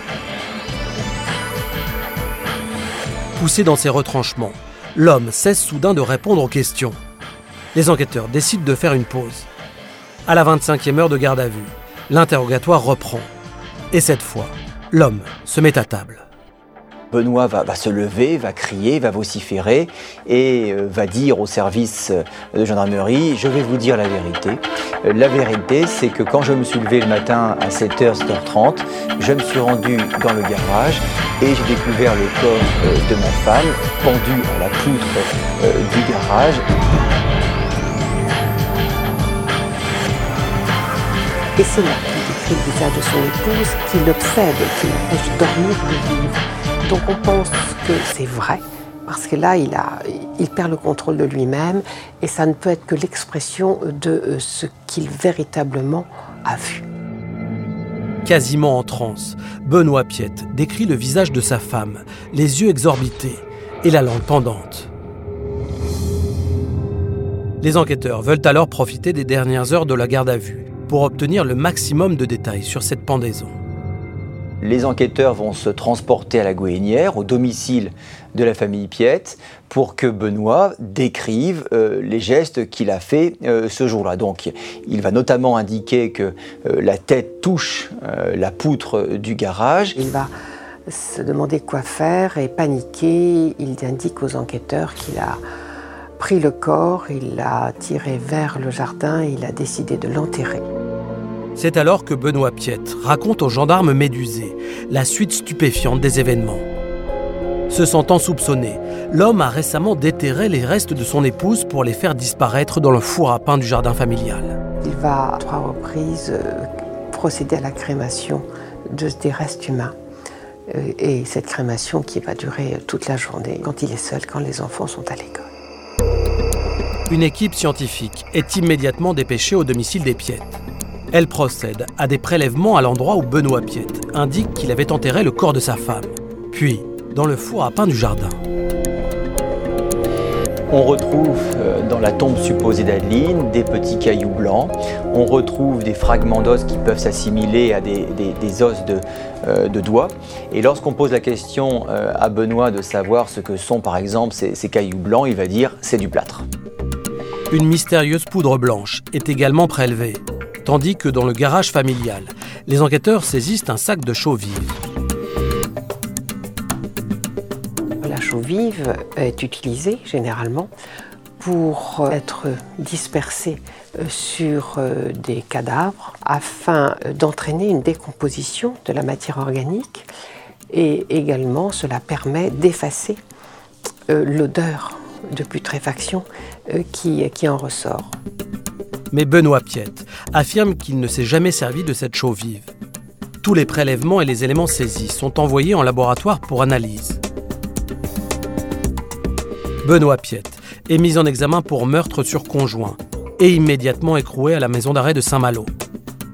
Poussé dans ses retranchements, l'homme cesse soudain de répondre aux questions. Les enquêteurs décident de faire une pause. À la 25e heure de garde à vue, l'interrogatoire reprend. Et cette fois, l'homme se met à table. Benoît va, se lever, va crier, va vociférer et euh, va dire au service euh, de gendarmerie Je vais vous dire la vérité. Euh, la vérité, c'est que quand je me suis levé le matin à 7h, 7h30, je me suis rendu dans le garage et j'ai découvert le corps de ma femme pendu à la poutre du garage. Et c'est là qu'il décrit le visage de son épouse, qui l'obsède, qui l'empêche de dormir, de vivre. Donc on pense que c'est vrai, parce que là, il, a, il perd le contrôle de lui-même, et ça ne peut être que l'expression de euh, ce qu'il véritablement a vu. Quasiment en transe, Benoît Piette décrit le visage de sa femme, les yeux exorbités et la langue pendante. Les enquêteurs veulent alors profiter des dernières heures de la garde à vue pour obtenir le maximum de détails sur cette pendaison les enquêteurs vont se transporter à la Goénière, au domicile de la famille Piette, pour que Benoît décrive euh, les gestes qu'il a fait euh, ce jour-là. Donc, il va notamment indiquer que euh, la tête touche la poutre du garage. Il va se demander quoi faire et paniquer. Il indique aux enquêteurs qu'il a pris le corps, il l'a tiré vers le jardin et il a décidé de l'enterrer. C'est alors que Benoît Piette raconte aux gendarmes médusés la suite stupéfiante des événements. Se sentant soupçonné, l'homme a récemment déterré les restes de son épouse pour les faire disparaître dans le four à pain du jardin familial. Il va à trois reprises euh, procéder à la crémation de, des restes humains. Euh, et cette crémation qui va durer toute la journée, quand il est seul, quand les enfants sont à l'école. Une équipe scientifique est immédiatement dépêchée au domicile des Piettes. Elle procède à des prélèvements à l'endroit où Benoît Piette indique qu'il avait enterré le corps de sa femme, puis dans le four à pain du jardin. On retrouve euh, dans la tombe supposée d'Adeline des petits cailloux blancs. On retrouve des fragments d'os qui peuvent s'assimiler à des, os euh, de, doigts. Et lorsqu'on pose la question euh, à Benoît de savoir ce que sont par exemple ces, ces cailloux blancs, il va dire c'est du plâtre. Une mystérieuse poudre blanche est également prélevée tandis que dans le garage familial, les enquêteurs saisissent un sac de chaux vive. La chaux vive est utilisée généralement pour être dispersée euh, sur euh, des cadavres afin d'entraîner une décomposition de la matière organique et également cela permet d'effacer euh, l'odeur de putréfaction qui, qui en ressort. Mais Benoît Piette affirme qu'il ne s'est jamais servi de cette chaux vive. Tous les prélèvements et les éléments saisis sont envoyés en laboratoire pour analyse. Benoît Piette est mis en examen pour meurtre sur conjoint et immédiatement écroué à la maison d'arrêt de Saint-Malo.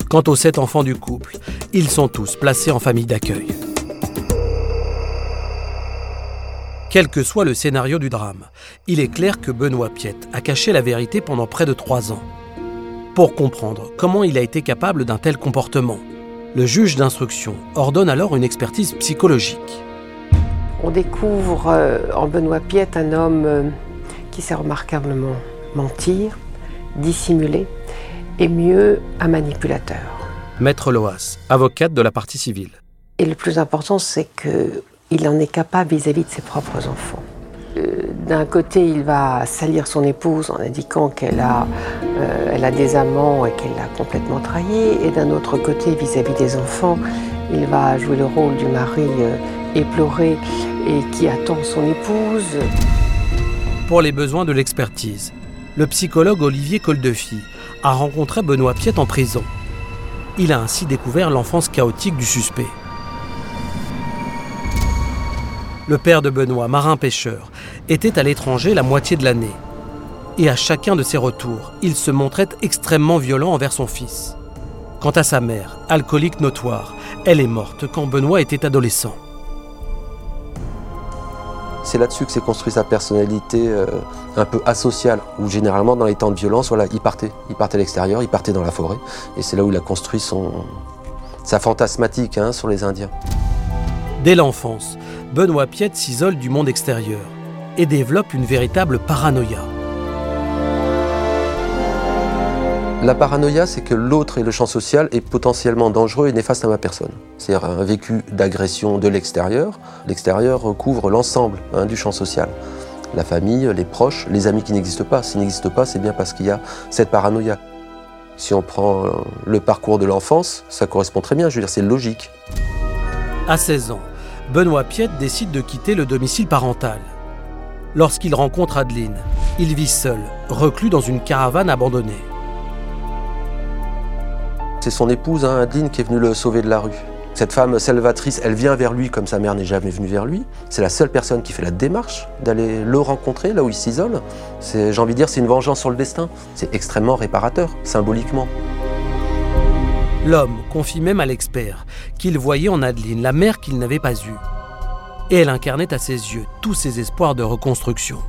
Quant aux sept enfants du couple, ils sont tous placés en famille d'accueil. Quel que soit le scénario du drame, il est clair que Benoît Piette a caché la vérité pendant près de trois ans pour comprendre comment il a été capable d'un tel comportement. Le juge d'instruction ordonne alors une expertise psychologique. On découvre euh, en Benoît Piette un homme euh, qui sait remarquablement mentir, dissimuler et mieux un manipulateur. Maître Loas, avocate de la partie civile. Et le plus important, c'est qu'il en est capable vis à -vis de ses propres enfants. Euh, d'un côté, il va salir son épouse en indiquant qu'elle a, euh, a des amants et qu'elle l'a complètement trahi. Et d'un autre côté, vis-à-vis des enfants, il va jouer le rôle du mari euh, éploré et qui attend son épouse. Pour les besoins de l'expertise, le psychologue Olivier Coldefi a rencontré Benoît Piette en prison. Il a ainsi découvert l'enfance chaotique du suspect. Le père de Benoît, marin-pêcheur, était à l'étranger la moitié de l'année. Et à chacun de ses retours, il se montrait extrêmement violent envers son fils. Quant à sa mère, alcoolique notoire, elle est morte quand Benoît était adolescent. C'est là-dessus que s'est construit sa personnalité euh, un peu asociale, où généralement dans les temps de violence, voilà, il partait. Il partait à l'extérieur, il partait dans la forêt. Et c'est là où il a construit son, sa fantasmatique hein, sur les Indiens. Dès l'enfance, Benoît Piette s'isole du monde extérieur. et développe une véritable paranoïa. La paranoïa, c'est que l'autre et le champ social est potentiellement dangereux et néfaste à ma personne. C'est-à-dire un vécu d'agression de l'extérieur. L'extérieur recouvre l'ensemble hein, du champ social. La famille, les proches, les amis qui n'existent pas. S'ils n'existent pas, c'est bien parce qu'il y a cette paranoïa. Si on prend le parcours de l'enfance, ça correspond très bien, je veux dire, c'est logique. À 16 ans, Benoît Piette décide de quitter le domicile parental. Lorsqu'il rencontre Adeline, il vit seul, reclus dans une caravane abandonnée. C'est son épouse, hein, Adeline, qui est venue le sauver de la rue. Cette femme salvatrice, elle vient vers lui comme sa mère n'est jamais venue vers lui. C'est la seule personne qui fait la démarche d'aller le rencontrer là où il s'isole. J'ai envie de dire, c'est une vengeance sur le destin. C'est extrêmement réparateur, symboliquement. L'homme confie même à l'expert qu'il voyait en Adeline la mère qu'il n'avait pas eue. Et elle incarnait à ses yeux tous ses espoirs de reconstruction.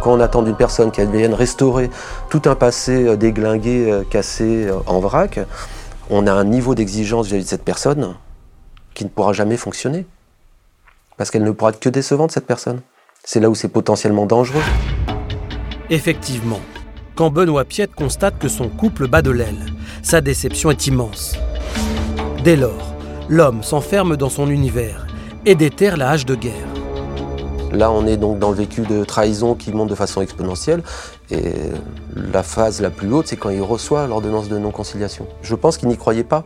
Quand on attend d'une personne qu'elle vienne restaurer tout un passé euh, déglingué, euh, cassé, euh, en vrac, on a un niveau d'exigence vis-à-vis de cette personne qui ne pourra jamais fonctionner. Parce qu'elle ne pourra être que décevante, cette personne. C'est là où c'est potentiellement dangereux. Effectivement, quand Benoît Piette constate que son couple bat de l'aile, sa déception est immense. Dès lors, l'homme s'enferme dans son univers et déterre la hache de guerre. Là, on est donc dans le vécu de trahison qui monte de façon exponentielle. Et la phase la plus haute, c'est quand il reçoit l'ordonnance de non-conciliation. Je pense qu'il n'y croyait pas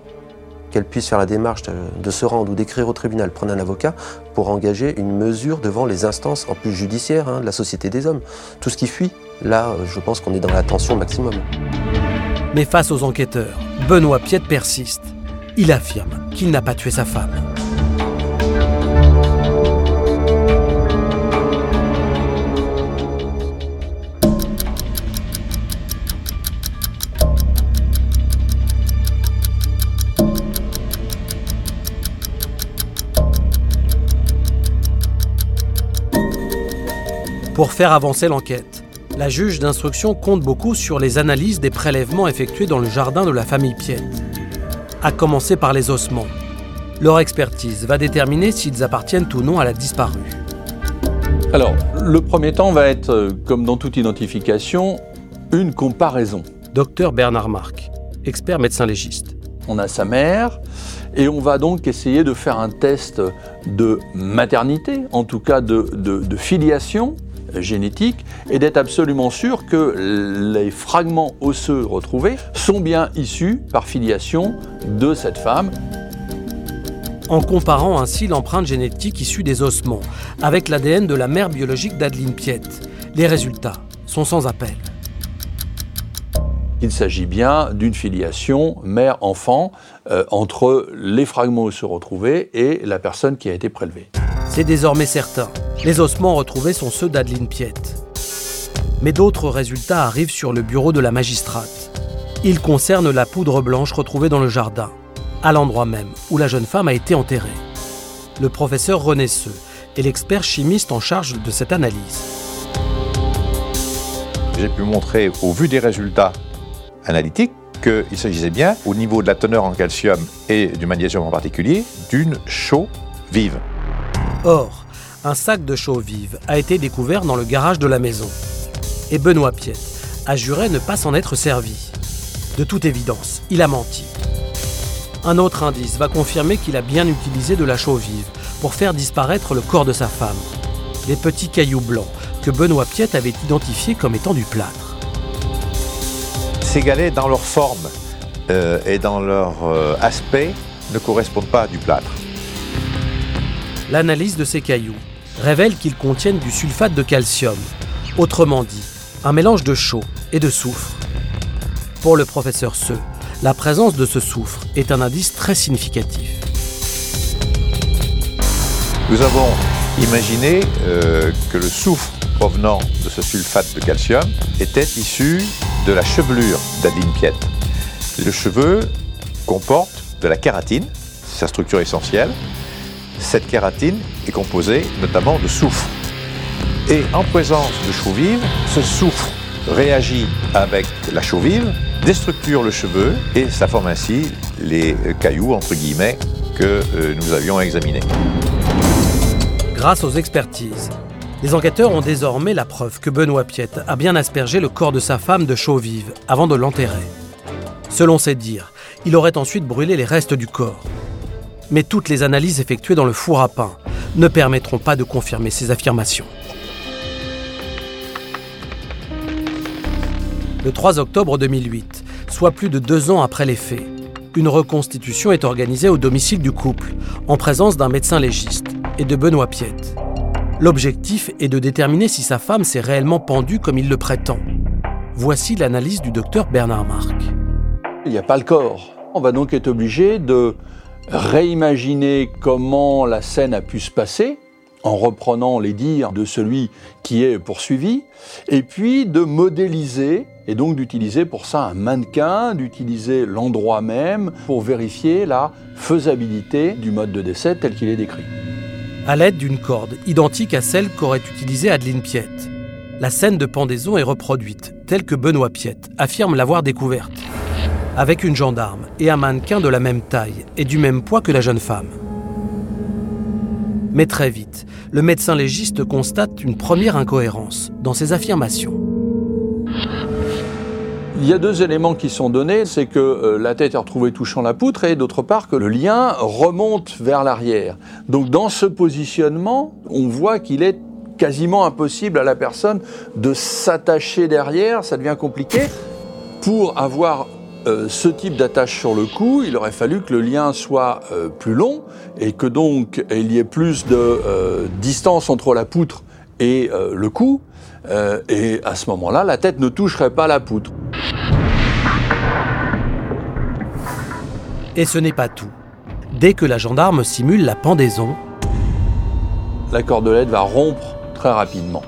qu'elle puisse faire la démarche de, se rendre ou d'écrire au tribunal, prendre un avocat pour engager une mesure devant les instances, en plus judiciaires, hein, de la société des hommes. Tout ce qui fuit, là, je pense qu'on est dans la tension maximum. Mais face aux enquêteurs, Benoît Piette persiste. Il affirme qu'il n'a pas tué sa femme. Pour faire avancer l'enquête, la juge d'instruction compte beaucoup sur les analyses des prélèvements effectués dans le jardin de la famille Piette, à commencer par les ossements. Leur expertise va déterminer s'ils appartiennent ou non à la disparue. Alors, le premier temps va être, euh, comme dans toute identification, une comparaison. Docteur Bernard Marc, expert médecin légiste. On a sa mère, et on va donc essayer de faire un test de maternité, en tout cas de, de filiation, génétique et d'être absolument sûr que les fragments osseux retrouvés sont bien issus par filiation de cette femme. En comparant ainsi l'empreinte génétique issue des ossements avec l'ADN de la mère biologique d'Adeline Piette, les résultats sont sans appel. Il s'agit bien d'une filiation mère-enfant euh, entre les fragments osseux retrouvés et la personne qui a été prélevée. C'est désormais certain. Les ossements retrouvés sont ceux d'Adeline Piette. Mais d'autres résultats arrivent sur le bureau de la magistrate. Ils concernent la poudre blanche retrouvée dans le jardin, à l'endroit même où la jeune femme a été enterrée. Le professeur René Seux est l'expert chimiste en charge de cette analyse. J'ai pu montrer, au vu des résultats analytiques, qu'il s'agissait bien, au niveau de la teneur en calcium et du magnésium en particulier, d'une chaux vive. Or, un sac de chaux vive a été découvert dans le garage de la maison. Et Benoît Piette a juré ne pas s'en être servi. De toute évidence, il a menti. Un autre indice va confirmer qu'il a bien utilisé de la chaux vive pour faire disparaître le corps de sa femme. Les petits cailloux blancs que Benoît Piette avait identifiés comme étant du plâtre. Ces galets, dans leur forme euh, et dans leur euh, aspect, ne correspondent pas à du plâtre. L'analyse de ces cailloux révèle qu'ils contiennent du sulfate de calcium, autrement dit, un mélange de chaux et de soufre. Pour le professeur Seux, la présence de ce soufre est un indice très significatif. Nous avons imaginé euh, que le soufre provenant de ce sulfate de calcium était issu de la chevelure d'Adeline Piette. Le cheveu comporte de la kératine, sa structure essentielle, cette kératine est composée notamment de soufre. Et en présence de chaux vive, ce soufre réagit avec la chaux vive, déstructure le cheveu et ça forme ainsi les cailloux, entre guillemets, que euh, nous avions examinés. Grâce aux expertises, Les enquêteurs ont désormais la preuve que Benoît Piette a bien aspergé le corps de sa femme de chaux vive avant de l'enterrer. Selon ses dires, il aurait ensuite brûlé les restes du corps. Mais toutes les analyses effectuées dans le four à pain ne permettront pas de confirmer ces affirmations. Le 3 octobre 2008, soit plus de deux ans après les faits, une reconstitution est organisée au domicile du couple, en présence d'un médecin légiste et de Benoît Piette. L'objectif est de déterminer si sa femme s'est réellement pendue comme il le prétend. Voici l'analyse du docteur Bernard Marc. Il n'y a pas le corps. On va donc être obligé de réimaginer comment la scène a pu se passer en reprenant les dires de celui qui est poursuivi, et puis de modéliser, et donc d'utiliser pour ça un mannequin, d'utiliser l'endroit même pour vérifier la faisabilité du mode de décès tel qu'il est décrit. À l'aide d'une corde identique à celle qu'aurait utilisée Adeline Piette, la scène de pendaison est reproduite telle que Benoît Piette affirme l'avoir découverte, avec une gendarme et un mannequin de la même taille et du même poids que la jeune femme. Mais très vite, le médecin légiste constate une première incohérence dans ses affirmations. Il y a deux éléments qui sont donnés, c'est que euh, la tête est retrouvée touchant la poutre et d'autre part que le lien remonte vers l'arrière. Donc dans ce positionnement, on voit qu'il est quasiment impossible à la personne de s'attacher derrière, ça devient compliqué. Pour avoir euh, ce type d'attache sur le cou, il aurait fallu que le lien soit euh, plus long et que donc il y ait plus de euh, distance entre la poutre et le cou. et à ce moment-là, la tête ne toucherait pas la poutre. Et ce n'est pas tout. Dès que la gendarme simule la pendaison, la cordelette va rompre très rapidement.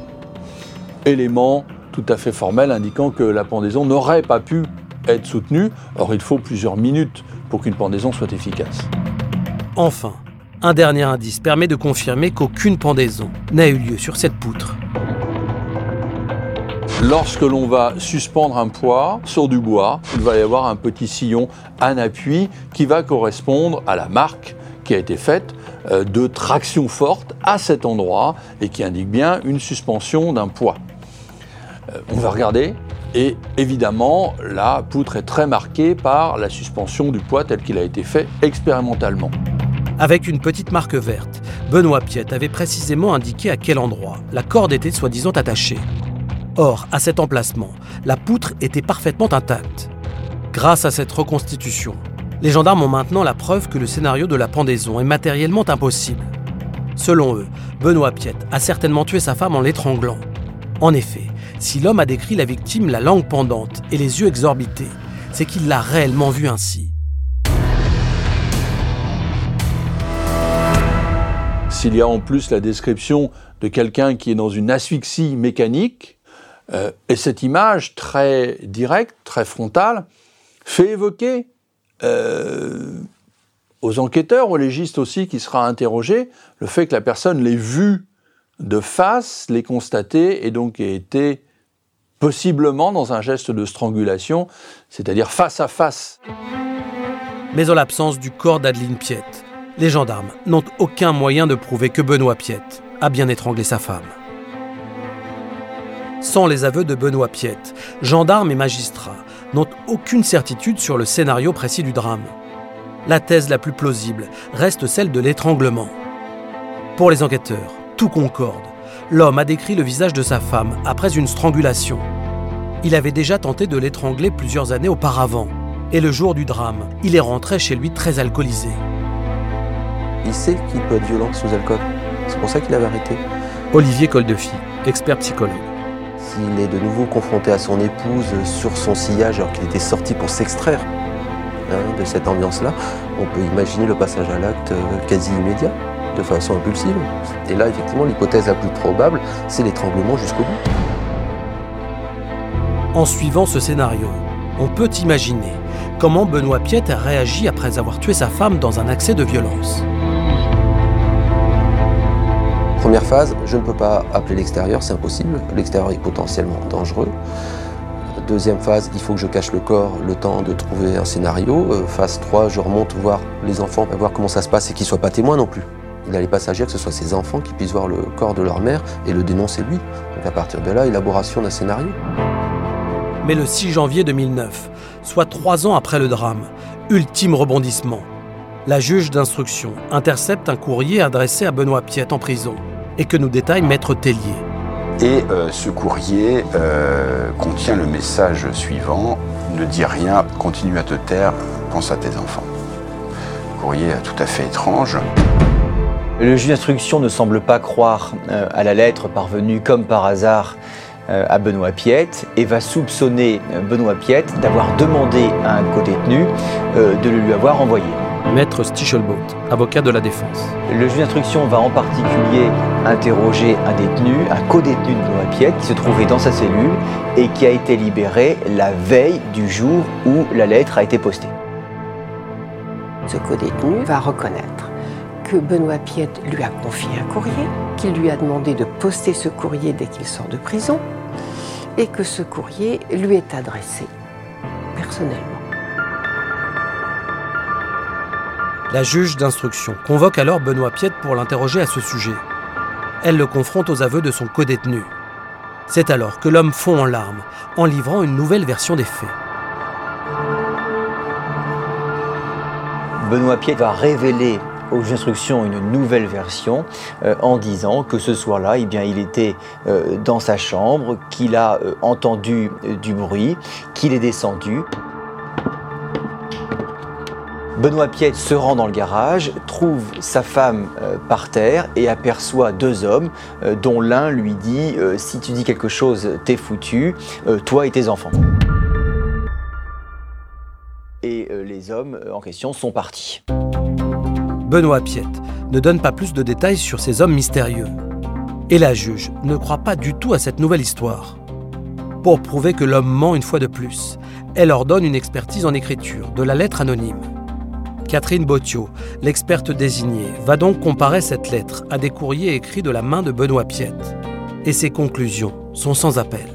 Élément tout à fait formel indiquant que la pendaison n'aurait pas pu être soutenu. Or, il faut plusieurs minutes pour qu'une pendaison soit efficace. Enfin, un dernier indice permet de confirmer qu'aucune pendaison n'a eu lieu sur cette poutre. Lorsque l'on va suspendre un poids sur du bois, il va y avoir un petit sillon, un appui qui va correspondre à la marque qui a été faite euh, de traction forte à cet endroit et qui indique bien une suspension d'un poids. Euh, on va regarder et évidemment, la poutre est très marquée par la suspension du poids tel qu'il a été fait expérimentalement. Avec une petite marque verte, Benoît Piette avait précisément indiqué à quel endroit la corde était soi-disant attachée. Or, à cet emplacement, la poutre était parfaitement intacte. Grâce à cette reconstitution, les gendarmes ont maintenant la preuve que le scénario de la pendaison est matériellement impossible. Selon eux, Benoît Piette a certainement tué sa femme en l'étranglant. En effet, si l'homme a décrit la victime la langue pendante et les yeux exorbités, c'est qu'il l'a réellement vue ainsi. S'il y a en plus la description de quelqu'un qui est dans une asphyxie mécanique, euh, et cette image très directe, très frontale, fait évoquer euh, aux enquêteurs, aux légistes aussi qui sera interrogé, le fait que la personne l'ait vue de face, l'ait constatée et donc été possiblement dans un geste de strangulation, c'est-à-dire face à face. Mais en l'absence du corps d'Adeline Piette, les gendarmes n'ont aucun moyen de prouver que Benoît Piette a bien étranglé sa femme. Sans les aveux de Benoît Piette, gendarmes et magistrats n'ont aucune certitude sur le scénario précis du drame. La thèse la plus plausible reste celle de l'étranglement. Pour les enquêteurs, tout concorde. L'homme a décrit le visage de sa femme après une strangulation. Il avait déjà tenté de l'étrangler plusieurs années auparavant. Et le jour du drame, il est rentré chez lui très alcoolisé. Il sait qu'il peut être violent sous alcool. C'est pour ça qu'il avait arrêté. Olivier Coldefy, expert psychologue. S'il est de nouveau confronté à son épouse sur son sillage alors qu'il était sorti pour s'extraire hein, de cette ambiance-là, on peut imaginer le passage à l'acte euh, quasi immédiat, de façon impulsive. Et là, effectivement, l'hypothèse la plus probable, c'est l'étranglement jusqu'au bout. En suivant ce scénario, on peut imaginer comment Benoît Piette a réagi après avoir tué sa femme dans un accès de violence. Première phase, je ne peux pas appeler l'extérieur, c'est impossible. L'extérieur est potentiellement dangereux. Deuxième phase, il faut que je cache le corps, le temps de trouver un scénario. Euh, phase 3, je remonte voir les enfants, voir comment ça se passe et qu'ils ne soient pas témoins non plus. Il n'allait pas s'agir que ce soit ses enfants qui puissent voir le corps de leur mère et le dénoncer lui. Donc à partir de là, élaboration d'un scénario. Mais le 6 janvier 2009, soit trois ans après le drame, ultime rebondissement. La juge d'instruction intercepte un courrier adressé à Benoît Piette en prison et que nous détaille Maître Tellier. Et euh, ce courrier euh, contient le message suivant Ne dis rien, continue à te taire, pense à tes enfants. Courrier tout à fait étrange. Le juge d'instruction ne semble pas croire euh, à la lettre parvenue comme par hasard euh, à Benoît Piette et va soupçonner euh, Benoît Piette d'avoir demandé à un codétenu euh, de le lui avoir envoyé. Maître Stichelbaut, avocat de la défense. Le juge d'instruction va en particulier interroger un détenu, un codétenu de Benoît Piette qui se trouvait dans sa cellule et qui a été libéré la veille du jour où la lettre a été postée. Ce codétenu va reconnaître que Benoît Piette lui a confié un courrier, qu'il lui a demandé de poster ce courrier dès qu'il sort de prison, et que ce courrier lui est adressé personnellement. La juge d'instruction convoque alors Benoît Piette pour l'interroger à ce sujet. Elle le confronte aux aveux de son codétenu. C'est alors que l'homme fond en larmes en livrant une nouvelle version des faits. Benoît Piette va révéler aux juges d'instruction une nouvelle version euh, en disant que ce soir-là, eh il était euh, dans sa chambre, qu'il a euh, entendu du bruit, qu'il est descendu. Benoît Piette se rend dans le garage, trouve sa femme par terre et aperçoit deux hommes, dont l'un lui dit Si tu dis quelque chose, t'es foutu, toi et tes enfants. Et les hommes en question sont partis. Benoît Piette ne donne pas plus de détails sur ces hommes mystérieux. Et la juge ne croit pas du tout à cette nouvelle histoire. Pour prouver que l'homme ment une fois de plus, elle ordonne une expertise en écriture de la lettre anonyme. Catherine Bottiot, l'experte désignée, va donc comparer cette lettre à des courriers écrits de la main de Benoît Piette. Et ses conclusions sont sans appel.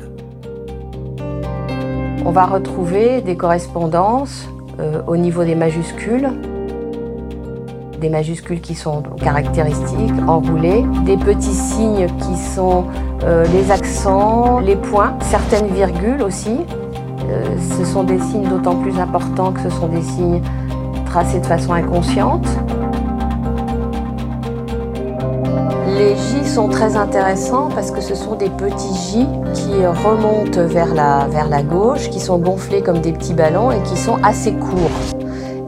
On va retrouver des correspondances euh, au niveau des majuscules, des majuscules qui sont caractéristiques, enroulées, des petits signes qui sont euh, les accents, les points, certaines virgules aussi. Euh, ce sont des signes d'autant plus importants que ce sont des signes tracés de façon inconsciente. Les J sont très intéressants parce que ce sont des petits J qui remontent vers la, vers la gauche, qui sont gonflés comme des petits ballons et qui sont assez courts.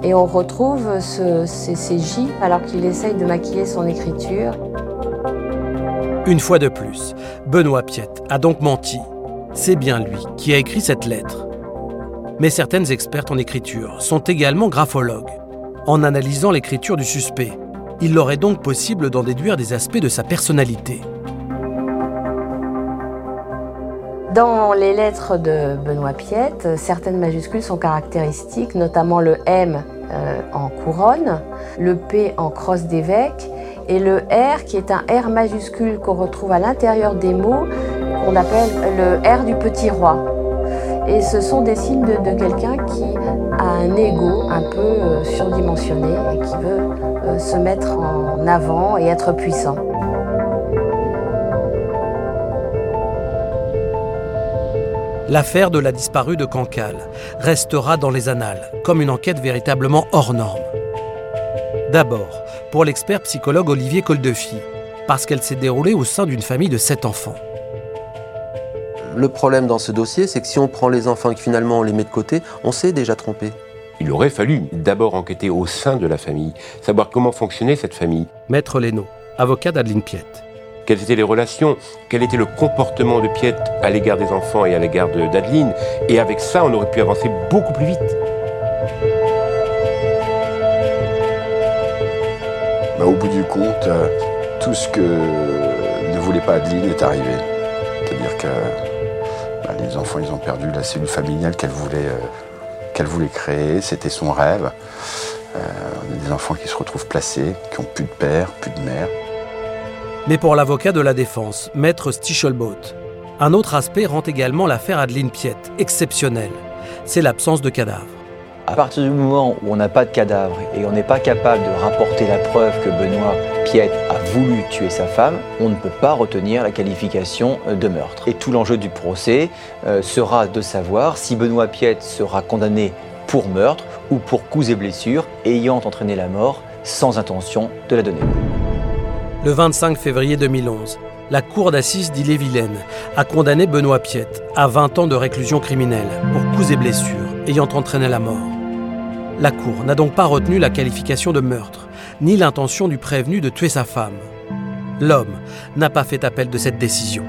Et on retrouve ce- ces, ces J alors qu'il essaye de maquiller son écriture. Une fois de plus, Benoît Piette a donc menti. C'est bien lui qui a écrit cette lettre. Mais certaines expertes en écriture sont également graphologues. En analysant l'écriture du suspect, il leur est donc possible d'en déduire des aspects de sa personnalité. Dans les lettres de Benoît Piette, certaines majuscules sont caractéristiques, notamment le M euh, en couronne, le P en crosse d'évêque et le R qui est un R majuscule qu'on retrouve à l'intérieur des mots qu'on appelle le R du petit roi. Et ce sont des signes de, de quelqu'un qui a un ego un peu euh, surdimensionné et qui veut euh, se mettre en avant et être puissant. L'affaire de la disparue de Cancale restera dans les annales comme une enquête véritablement hors norme. D'abord, pour l'expert psychologue Olivier Coldefi, parce qu'elle s'est déroulée au sein d'une famille de sept enfants. Le problème dans ce dossier, c'est que si on prend les enfants et que finalement on les met de côté, on s'est déjà trompé. Il aurait fallu d'abord enquêter au sein de la famille, savoir comment fonctionnait cette famille, Maître Leno, avocat d'Adeline Piette. Quelles étaient les relations, quel était le comportement de Piette à l'égard des enfants et à l'égard de- d'Adeline? Et avec ça, on aurait pu avancer beaucoup plus vite. Bah, au bout du compte, euh, tout ce que ne voulait pas Adeline est arrivé. C'est-à-dire que bah, les enfants, ils ont perdu la cellule familiale qu'elle voulait, euh, créer. C'était son rêve. Euh, on a des enfants qui se retrouvent placés, qui ont plus de père, plus de mère. Mais pour l'avocat de la défense, Maître Stichelbaut, un autre aspect rend également l'affaire Adeline Piette exceptionnelle. C'est l'absence de cadavre. À partir du moment où on n'a pas de cadavre et on n'est pas capable de rapporter la preuve que Benoît Piette a voulu tuer sa femme, on ne peut pas retenir la qualification de meurtre. Et tout l'enjeu du procès euh, sera de savoir si Benoît Piette sera condamné pour meurtre ou pour coups et blessures ayant entraîné la mort sans intention de la donner. Le 25 février 2011, la cour d'assises d'Ille-et-Vilaine a condamné Benoît Piette à 20 ans de réclusion criminelle pour coups et blessures ayant entraîné la mort. La cour n'a donc pas retenu la qualification de meurtre, ni l'intention du prévenu de tuer sa femme. L'homme n'a pas fait appel de cette décision.